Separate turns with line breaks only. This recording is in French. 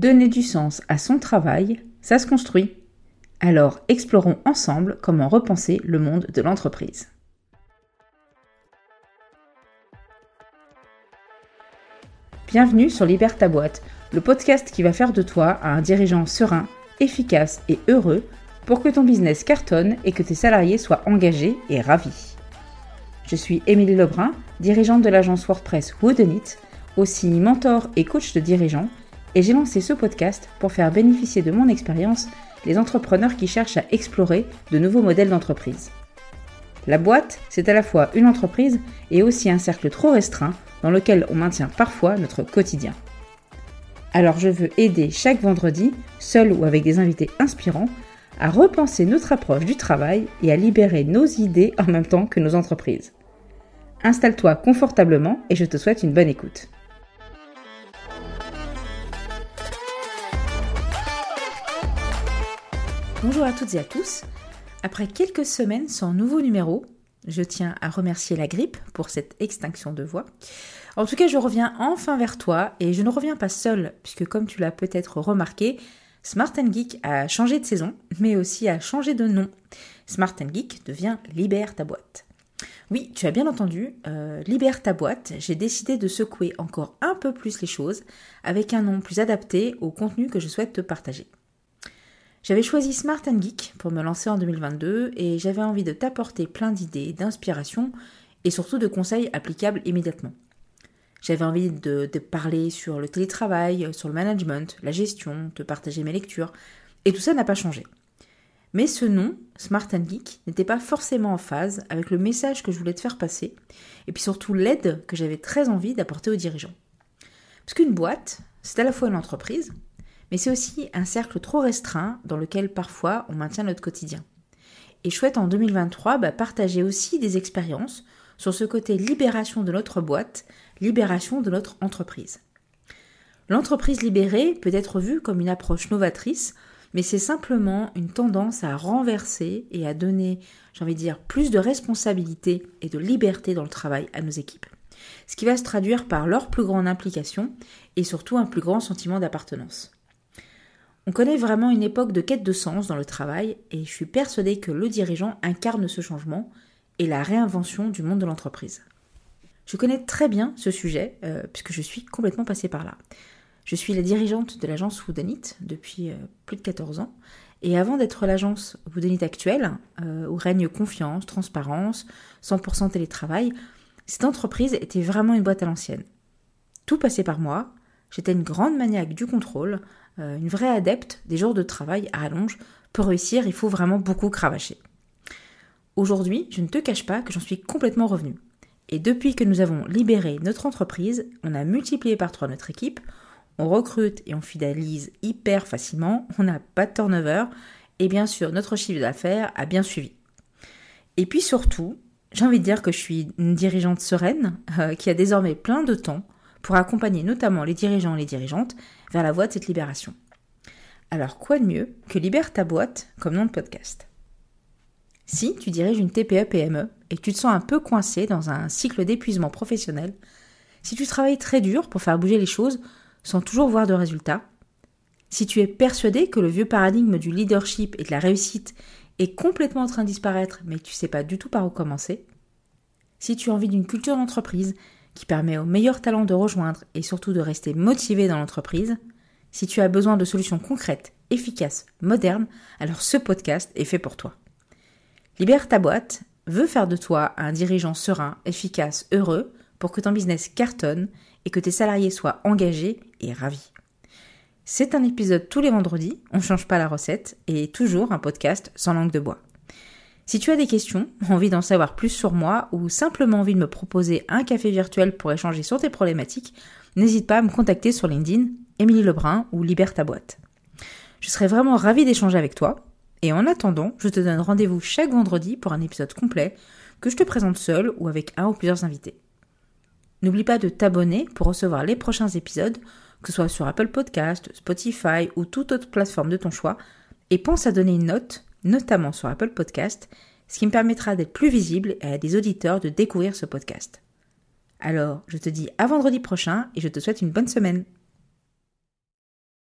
Donner du sens à son travail, ça se construit. Alors explorons ensemble comment repenser le monde de l'entreprise. Bienvenue sur Libère boîte, le podcast qui va faire de toi un dirigeant serein, efficace et heureux pour que ton business cartonne et que tes salariés soient engagés et ravis. Je suis Émilie Lebrun, dirigeante de l'agence WordPress Woodenit, aussi mentor et coach de dirigeants, et j'ai lancé ce podcast pour faire bénéficier de mon expérience les entrepreneurs qui cherchent à explorer de nouveaux modèles d'entreprise. La boîte, c'est à la fois une entreprise et aussi un cercle trop restreint dans lequel on maintient parfois notre quotidien. Alors je veux aider chaque vendredi, seul ou avec des invités inspirants, à repenser notre approche du travail et à libérer nos idées en même temps que nos entreprises. Installe-toi confortablement et je te souhaite une bonne écoute. Bonjour à toutes et à tous. Après quelques semaines sans nouveau numéro, je tiens à remercier la grippe pour cette extinction de voix. En tout cas, je reviens enfin vers toi et je ne reviens pas seule, puisque comme tu l'as peut-être remarqué, Smart Geek a changé de saison, mais aussi a changé de nom. Smart Geek devient Libère ta boîte. Oui, tu as bien entendu, euh, Libère ta boîte, j'ai décidé de secouer encore un peu plus les choses avec un nom plus adapté au contenu que je souhaite te partager. J'avais choisi Smart Geek pour me lancer en 2022 et j'avais envie de t'apporter plein d'idées, d'inspiration et surtout de conseils applicables immédiatement. J'avais envie de, de, parler sur le télétravail, sur le management, la gestion, de partager mes lectures, et tout ça n'a pas changé. Mais ce nom, Smart Geek, n'était pas forcément en phase avec le message que je voulais te faire passer, et puis surtout l'aide que j'avais très envie d'apporter aux dirigeants. Parce qu'une boîte, c'est à la fois une entreprise, mais c'est aussi un cercle trop restreint dans lequel parfois on maintient notre quotidien. Et je souhaite en 2023 bah, partager aussi des expériences sur ce côté libération de notre boîte, libération de notre entreprise. L'entreprise libérée peut être vue comme une approche novatrice mais c'est simplement une tendance à renverser et à donner, j'ai envie de dire, plus de responsabilité et de liberté dans le travail à nos équipes. Ce qui va se traduire par leur plus grande implication et surtout un plus grand sentiment d'appartenance. On connaît vraiment une époque de quête de sens dans le travail et je suis persuadée que le dirigeant incarne ce changement et la réinvention du monde de l'entreprise. Je connais très bien ce sujet euh, puisque je suis complètement passée par là. Je suis la dirigeante de l'agence Woodenit depuis euh, plus de 14 ans. Et avant d'être l'agence Woodenit actuelle, euh, où règne confiance, transparence, 100% télétravail, cette entreprise était vraiment une boîte à l'ancienne. Tout passait par moi. J'étais une grande maniaque du contrôle, euh, une vraie adepte des jours de travail à rallonge. Pour réussir, il faut vraiment beaucoup cravacher. Aujourd'hui, je ne te cache pas que j'en suis complètement revenue. Et depuis que nous avons libéré notre entreprise, on a multiplié par trois notre équipe, on recrute et on fidélise hyper facilement, on n'a pas de turnover, et bien sûr, notre chiffre d'affaires a bien suivi. Et puis surtout, j'ai envie de dire que je suis une dirigeante sereine euh, qui a désormais plein de temps pour accompagner notamment les dirigeants et les dirigeantes vers la voie de cette libération. Alors quoi de mieux que Libère ta boîte comme nom de podcast? Si tu diriges une TPE-PME et que tu te sens un peu coincé dans un cycle d'épuisement professionnel, si tu travailles très dur pour faire bouger les choses sans toujours voir de résultats, si tu es persuadé que le vieux paradigme du leadership et de la réussite est complètement en train de disparaître mais que tu sais pas du tout par où commencer, si tu as envie d'une culture d'entreprise qui permet aux meilleurs talents de rejoindre et surtout de rester motivé dans l'entreprise, si tu as besoin de solutions concrètes, efficaces, modernes, alors ce podcast est fait pour toi. Libère ta boîte veut faire de toi un dirigeant serein, efficace, heureux pour que ton business cartonne et que tes salariés soient engagés et ravis. C'est un épisode tous les vendredis, on ne change pas la recette, et toujours un podcast sans langue de bois. Si tu as des questions, envie d'en savoir plus sur moi ou simplement envie de me proposer un café virtuel pour échanger sur tes problématiques, n'hésite pas à me contacter sur LinkedIn, Émilie Lebrun ou Libère ta boîte. Je serais vraiment ravie d'échanger avec toi. Et en attendant, je te donne rendez-vous chaque vendredi pour un épisode complet que je te présente seul ou avec un ou plusieurs invités. N'oublie pas de t'abonner pour recevoir les prochains épisodes, que ce soit sur Apple Podcast, Spotify ou toute autre plateforme de ton choix, et pense à donner une note, notamment sur Apple Podcast, ce qui me permettra d'être plus visible et à des auditeurs de découvrir ce podcast. Alors, je te dis à vendredi prochain et je te souhaite une bonne semaine.